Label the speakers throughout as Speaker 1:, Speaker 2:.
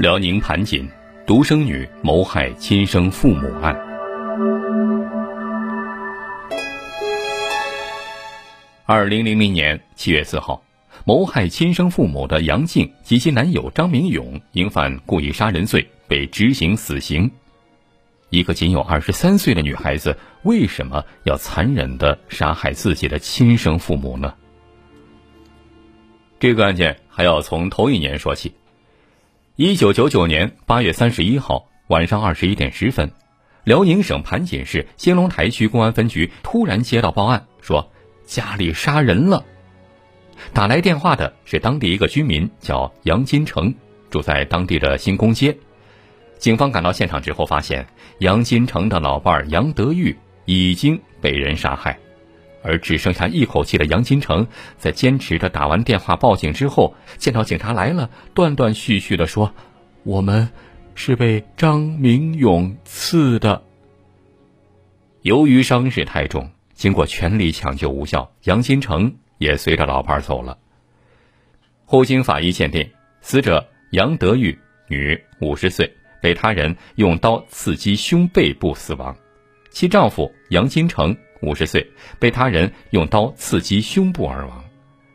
Speaker 1: 辽宁盘锦独生女谋害亲生父母案。二零零零年七月四号，谋害亲生父母的杨静及其男友张明勇因犯故意杀人罪被执行死刑。一个仅有二十三岁的女孩子，为什么要残忍的杀害自己的亲生父母呢？这个案件还要从头一年说起。一九九九年八月三十一号晚上二十一点十分，辽宁省盘锦市兴隆台区公安分局突然接到报案，说家里杀人了。打来电话的是当地一个居民，叫杨金成，住在当地的新宫街。警方赶到现场之后，发现杨金成的老伴杨德玉已经被人杀害。而只剩下一口气的杨金城，在坚持着打完电话报警之后，见到警察来了，断断续续的说：“我们是被张明勇刺的。”由于伤势太重，经过全力抢救无效，杨金城也随着老伴走了。后经法医鉴定，死者杨德玉，女，五十岁，被他人用刀刺击胸背部死亡，其丈夫杨金城。五十岁，被他人用刀刺击胸部而亡。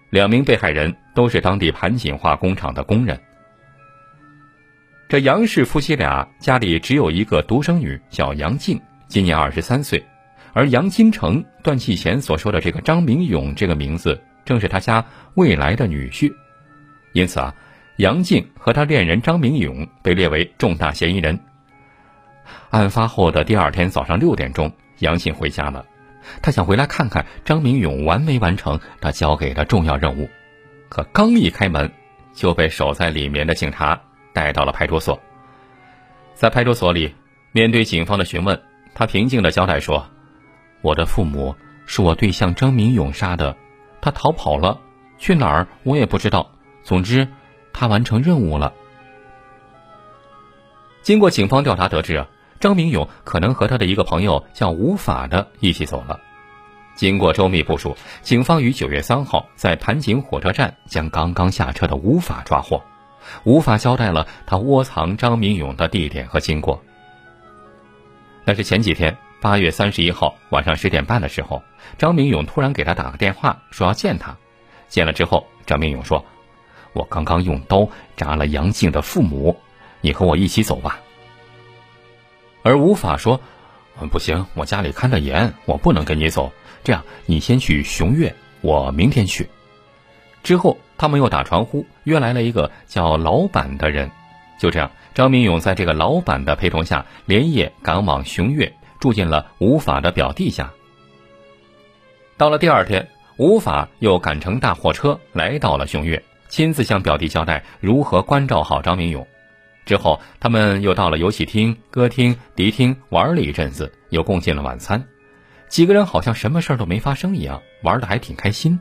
Speaker 1: 两名被害人都是当地盘锦化工厂的工人。这杨氏夫妻俩家里只有一个独生女，叫杨静，今年二十三岁。而杨金城断气前所说的这个张明勇这个名字，正是他家未来的女婿。因此啊，杨静和他恋人张明勇被列为重大嫌疑人。案发后的第二天早上六点钟，杨静回家了。他想回来看看张明勇完没完成他交给的重要任务，可刚一开门，就被守在里面的警察带到了派出所。在派出所里，面对警方的询问，他平静的交代说：“我的父母是我对象张明勇杀的，他逃跑了，去哪儿我也不知道。总之，他完成任务了。”经过警方调查得知。张明勇可能和他的一个朋友叫吴法的一起走了。经过周密部署，警方于九月三号在盘锦火车站将刚刚下车的吴法抓获。吴法交代了他窝藏张明勇的地点和经过。那是前几天八月三十一号晚上十点半的时候，张明勇突然给他打个电话，说要见他。见了之后，张明勇说：“我刚刚用刀扎了杨静的父母，你和我一起走吧。”而无法说，不行，我家里看得严，我不能跟你走。这样，你先去雄岳，我明天去。之后，他们又打传呼，约来了一个叫老板的人。就这样，张明勇在这个老板的陪同下，连夜赶往雄岳，住进了吴法的表弟家。到了第二天，吴法又赶乘大货车来到了雄岳，亲自向表弟交代如何关照好张明勇。之后，他们又到了游戏厅、歌厅、迪厅玩了一阵子，又共进了晚餐。几个人好像什么事都没发生一样，玩的还挺开心。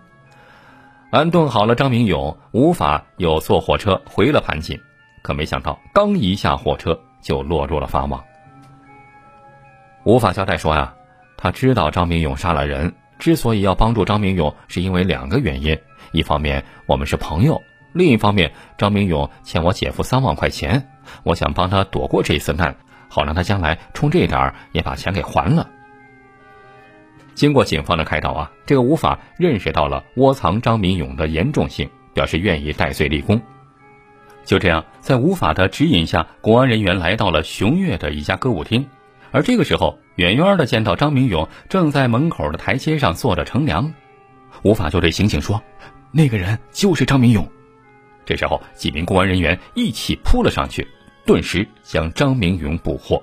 Speaker 1: 安顿好了张明勇，无法又坐火车回了盘锦。可没想到，刚一下火车就落入了法网。无法交代说呀，他知道张明勇杀了人，之所以要帮助张明勇，是因为两个原因：一方面，我们是朋友。另一方面，张明勇欠我姐夫三万块钱，我想帮他躲过这一次难，好让他将来冲这点儿也把钱给还了。经过警方的开导啊，这个吴法认识到了窝藏张明勇的严重性，表示愿意戴罪立功。就这样，在吴法的指引下，公安人员来到了熊岳的一家歌舞厅，而这个时候，远远的见到张明勇正在门口的台阶上坐着乘凉，吴法就对刑警说：“那个人就是张明勇。”这时候，几名公安人员一起扑了上去，顿时将张明勇捕获。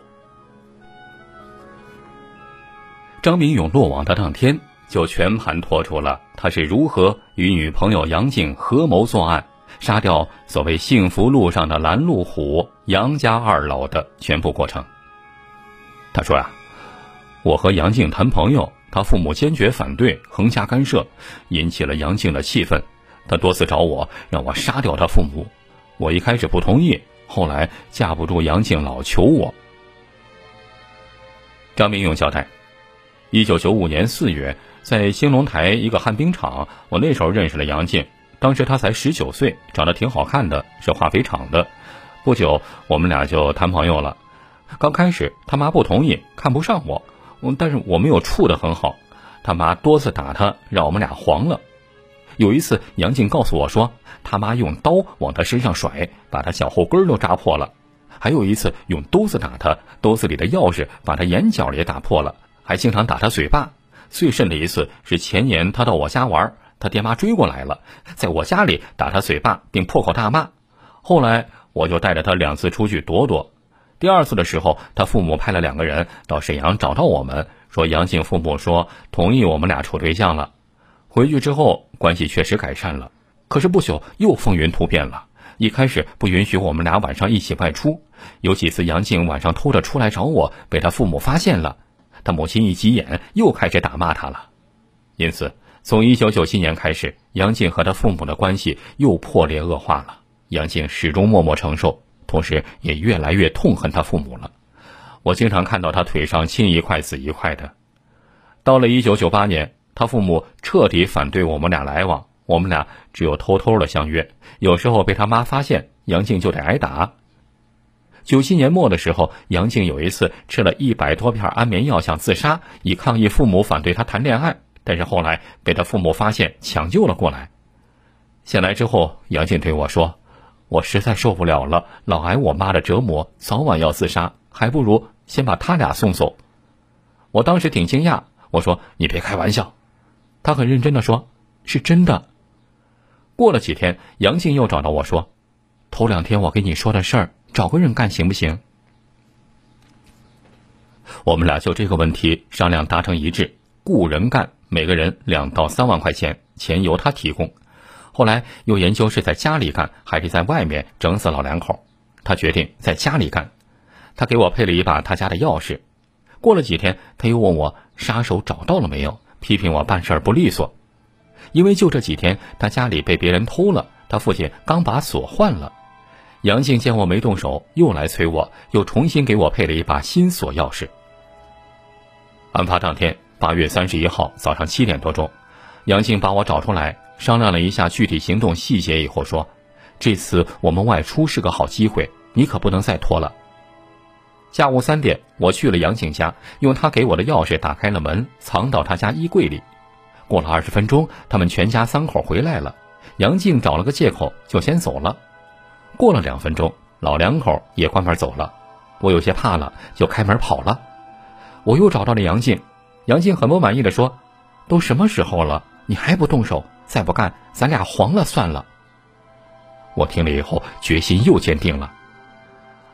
Speaker 1: 张明勇落网的当天，就全盘托出了他是如何与女朋友杨静合谋作案，杀掉所谓幸福路上的拦路虎杨家二老的全部过程。他说：“呀，我和杨静谈朋友，他父母坚决反对，横加干涉，引起了杨静的气愤。”他多次找我，让我杀掉他父母。我一开始不同意，后来架不住杨静老求我。张明勇交代：，一九九五年四月，在兴隆台一个旱冰场，我那时候认识了杨静。当时她才十九岁，长得挺好看的，是化肥厂的。不久，我们俩就谈朋友了。刚开始，他妈不同意，看不上我，但是我没有处得很好。他妈多次打他，让我们俩黄了。有一次，杨静告诉我说，他妈用刀往他身上甩，把他脚后跟都扎破了。还有一次，用兜子打他，兜子里的钥匙把他眼角也打破了，还经常打他嘴巴。最甚的一次是前年，他到我家玩，他爹妈追过来了，在我家里打他嘴巴，并破口大骂。后来。我就带着他两次出去躲躲，第二次的时候，他父母派了两个人到沈阳找到我们，说杨静父母说同意我们俩处对象了。回去之后，关系确实改善了，可是不久又风云突变了。一开始不允许我们俩晚上一起外出，有几次杨静晚上偷着出来找我，被他父母发现了，他母亲一急眼，又开始打骂他了。因此，从一九九七年开始，杨静和他父母的关系又破裂恶化了。杨静始终默默承受，同时也越来越痛恨他父母了。我经常看到他腿上青一块紫一块的。到了一九九八年，他父母彻底反对我们俩来往，我们俩只有偷偷的相约。有时候被他妈发现，杨静就得挨打。九七年末的时候，杨静有一次吃了一百多片安眠药想自杀，以抗议父母反对他谈恋爱，但是后来被他父母发现，抢救了过来。醒来之后，杨静对我说。我实在受不了了，老挨我妈的折磨，早晚要自杀，还不如先把他俩送走。我当时挺惊讶，我说：“你别开玩笑。”他很认真的说：“是真的。”过了几天，杨静又找到我说：“头两天我跟你说的事儿，找个人干行不行？”我们俩就这个问题商量达成一致，雇人干，每个人两到三万块钱，钱由他提供。后来又研究是在家里干还是在外面整死老两口，他决定在家里干。他给我配了一把他家的钥匙。过了几天，他又问我杀手找到了没有，批评我办事不利索。因为就这几天，他家里被别人偷了，他父亲刚把锁换了。杨静见我没动手，又来催我，又重新给我配了一把新锁钥匙。案发当天，八月三十一号早上七点多钟，杨静把我找出来。商量了一下具体行动细节以后说：“这次我们外出是个好机会，你可不能再拖了。”下午三点，我去了杨静家，用他给我的钥匙打开了门，藏到他家衣柜里。过了二十分钟，他们全家三口回来了。杨静找了个借口就先走了。过了两分钟，老两口也关门走了。我有些怕了，就开门跑了。我又找到了杨静，杨静很不满意的说：“都什么时候了，你还不动手？”再不干，咱俩黄了算了。我听了以后，决心又坚定了。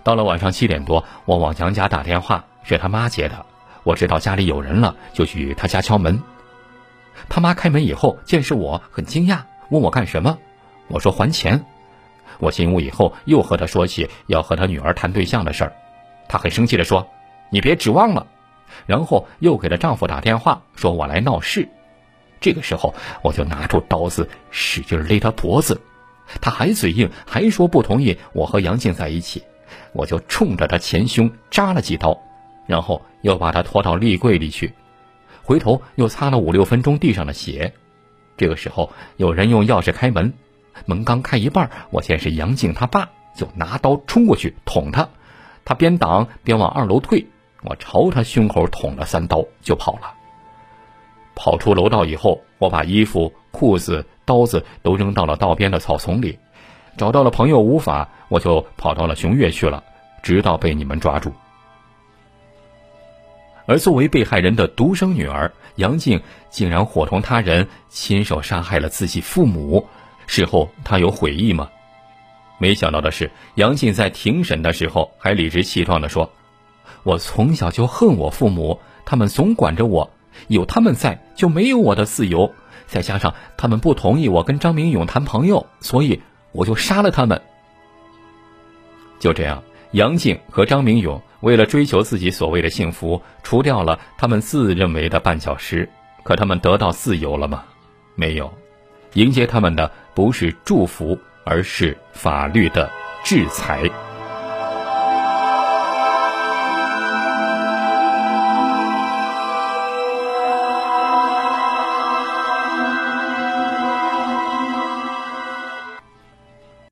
Speaker 1: 到了晚上七点多，我往杨家打电话，是他妈接的。我知道家里有人了，就去他家敲门。他妈开门以后，见是我，很惊讶，问我干什么。我说还钱。我进屋以后，又和他说起要和他女儿谈对象的事儿。他很生气的说：“你别指望了。”然后又给她丈夫打电话，说我来闹事。这个时候，我就拿出刀子，使劲勒他脖子。他还嘴硬，还说不同意我和杨静在一起。我就冲着他前胸扎了几刀，然后又把他拖到立柜里去。回头又擦了五六分钟地上的血。这个时候，有人用钥匙开门，门刚开一半，我见是杨静他爸，就拿刀冲过去捅他。他边挡边往二楼退，我朝他胸口捅了三刀，就跑了。跑出楼道以后，我把衣服、裤子、刀子都扔到了道边的草丛里，找到了朋友无法，我就跑到了雄岳去了，直到被你们抓住。而作为被害人的独生女儿杨静，竟然伙同他人亲手杀害了自己父母，事后她有悔意吗？没想到的是，杨静在庭审的时候还理直气壮地说：“我从小就恨我父母，他们总管着我。”有他们在，就没有我的自由。再加上他们不同意我跟张明勇谈朋友，所以我就杀了他们。就这样，杨静和张明勇为了追求自己所谓的幸福，除掉了他们自认为的绊脚石。可他们得到自由了吗？没有。迎接他们的不是祝福，而是法律的制裁。